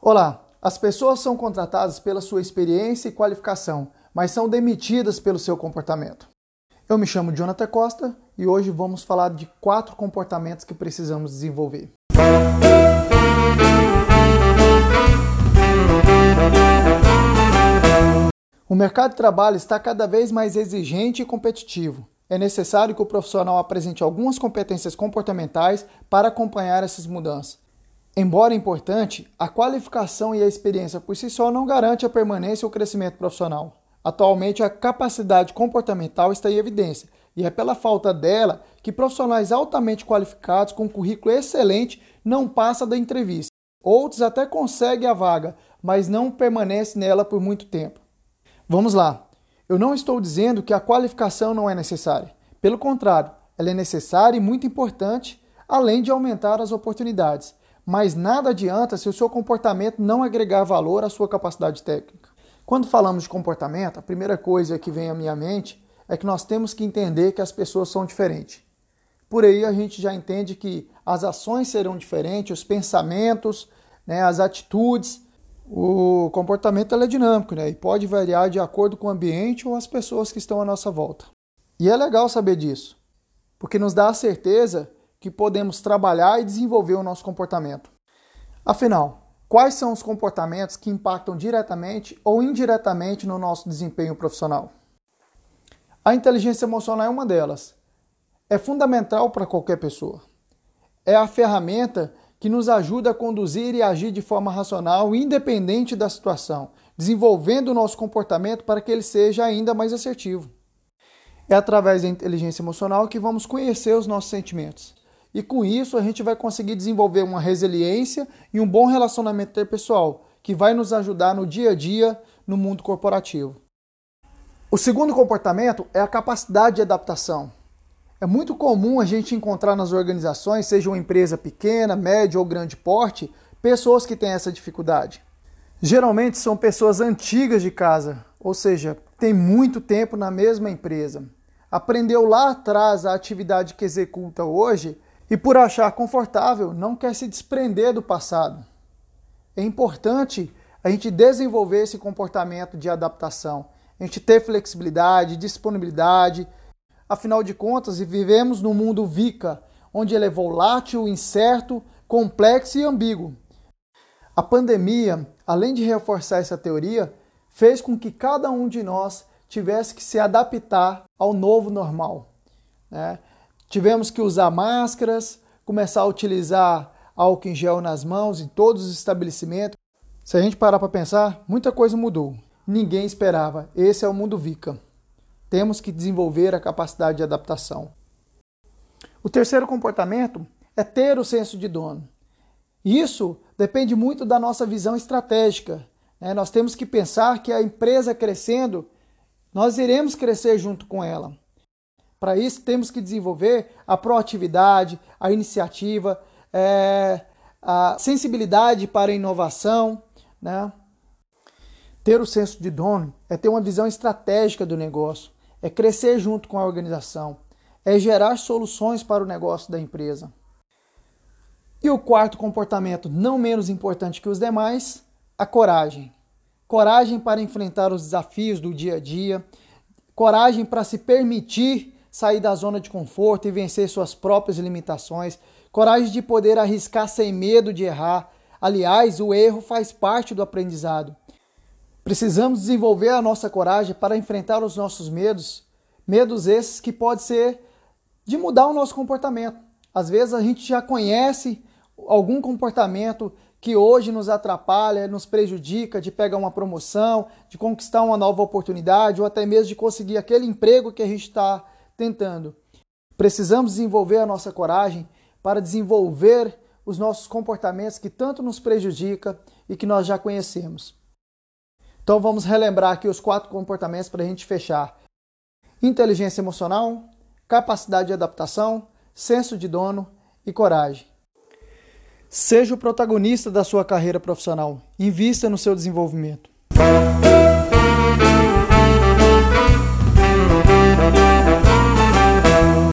Olá, as pessoas são contratadas pela sua experiência e qualificação, mas são demitidas pelo seu comportamento. Eu me chamo Jonathan Costa e hoje vamos falar de quatro comportamentos que precisamos desenvolver. O mercado de trabalho está cada vez mais exigente e competitivo. É necessário que o profissional apresente algumas competências comportamentais para acompanhar essas mudanças. Embora importante, a qualificação e a experiência por si só não garante a permanência ou crescimento profissional. Atualmente, a capacidade comportamental está em evidência, e é pela falta dela que profissionais altamente qualificados com currículo excelente não passam da entrevista. Outros até conseguem a vaga, mas não permanecem nela por muito tempo. Vamos lá. Eu não estou dizendo que a qualificação não é necessária. Pelo contrário, ela é necessária e muito importante, além de aumentar as oportunidades. Mas nada adianta se o seu comportamento não agregar valor à sua capacidade técnica. Quando falamos de comportamento, a primeira coisa que vem à minha mente é que nós temos que entender que as pessoas são diferentes. Por aí a gente já entende que as ações serão diferentes, os pensamentos, né, as atitudes, o comportamento é dinâmico né? e pode variar de acordo com o ambiente ou as pessoas que estão à nossa volta. E é legal saber disso, porque nos dá a certeza que podemos trabalhar e desenvolver o nosso comportamento. Afinal, quais são os comportamentos que impactam diretamente ou indiretamente no nosso desempenho profissional? A inteligência emocional é uma delas. É fundamental para qualquer pessoa. É a ferramenta que nos ajuda a conduzir e agir de forma racional, independente da situação, desenvolvendo o nosso comportamento para que ele seja ainda mais assertivo. É através da inteligência emocional que vamos conhecer os nossos sentimentos. E com isso a gente vai conseguir desenvolver uma resiliência e um bom relacionamento interpessoal, que vai nos ajudar no dia a dia no mundo corporativo. O segundo comportamento é a capacidade de adaptação. É muito comum a gente encontrar nas organizações, seja uma empresa pequena, média ou grande porte, pessoas que têm essa dificuldade. Geralmente são pessoas antigas de casa, ou seja, tem muito tempo na mesma empresa. Aprendeu lá atrás a atividade que executa hoje e, por achar confortável, não quer se desprender do passado. É importante a gente desenvolver esse comportamento de adaptação, a gente ter flexibilidade, disponibilidade, Afinal de contas, vivemos num mundo VICA, onde ele é volátil, incerto, complexo e ambíguo. A pandemia, além de reforçar essa teoria, fez com que cada um de nós tivesse que se adaptar ao novo normal. Né? Tivemos que usar máscaras, começar a utilizar álcool em gel nas mãos em todos os estabelecimentos. Se a gente parar para pensar, muita coisa mudou. Ninguém esperava. Esse é o mundo VICA temos que desenvolver a capacidade de adaptação. O terceiro comportamento é ter o senso de dono. Isso depende muito da nossa visão estratégica. Né? Nós temos que pensar que a empresa crescendo, nós iremos crescer junto com ela. Para isso, temos que desenvolver a proatividade, a iniciativa, é, a sensibilidade para a inovação. Né? Ter o senso de dono é ter uma visão estratégica do negócio é crescer junto com a organização, é gerar soluções para o negócio da empresa. E o quarto comportamento, não menos importante que os demais, a coragem. Coragem para enfrentar os desafios do dia a dia, coragem para se permitir sair da zona de conforto e vencer suas próprias limitações, coragem de poder arriscar sem medo de errar. Aliás, o erro faz parte do aprendizado. Precisamos desenvolver a nossa coragem para enfrentar os nossos medos, medos esses que pode ser de mudar o nosso comportamento. Às vezes a gente já conhece algum comportamento que hoje nos atrapalha, nos prejudica de pegar uma promoção, de conquistar uma nova oportunidade ou até mesmo de conseguir aquele emprego que a gente está tentando. Precisamos desenvolver a nossa coragem para desenvolver os nossos comportamentos que tanto nos prejudica e que nós já conhecemos. Então vamos relembrar aqui os quatro comportamentos para a gente fechar: inteligência emocional, capacidade de adaptação, senso de dono e coragem. Seja o protagonista da sua carreira profissional. Invista no seu desenvolvimento.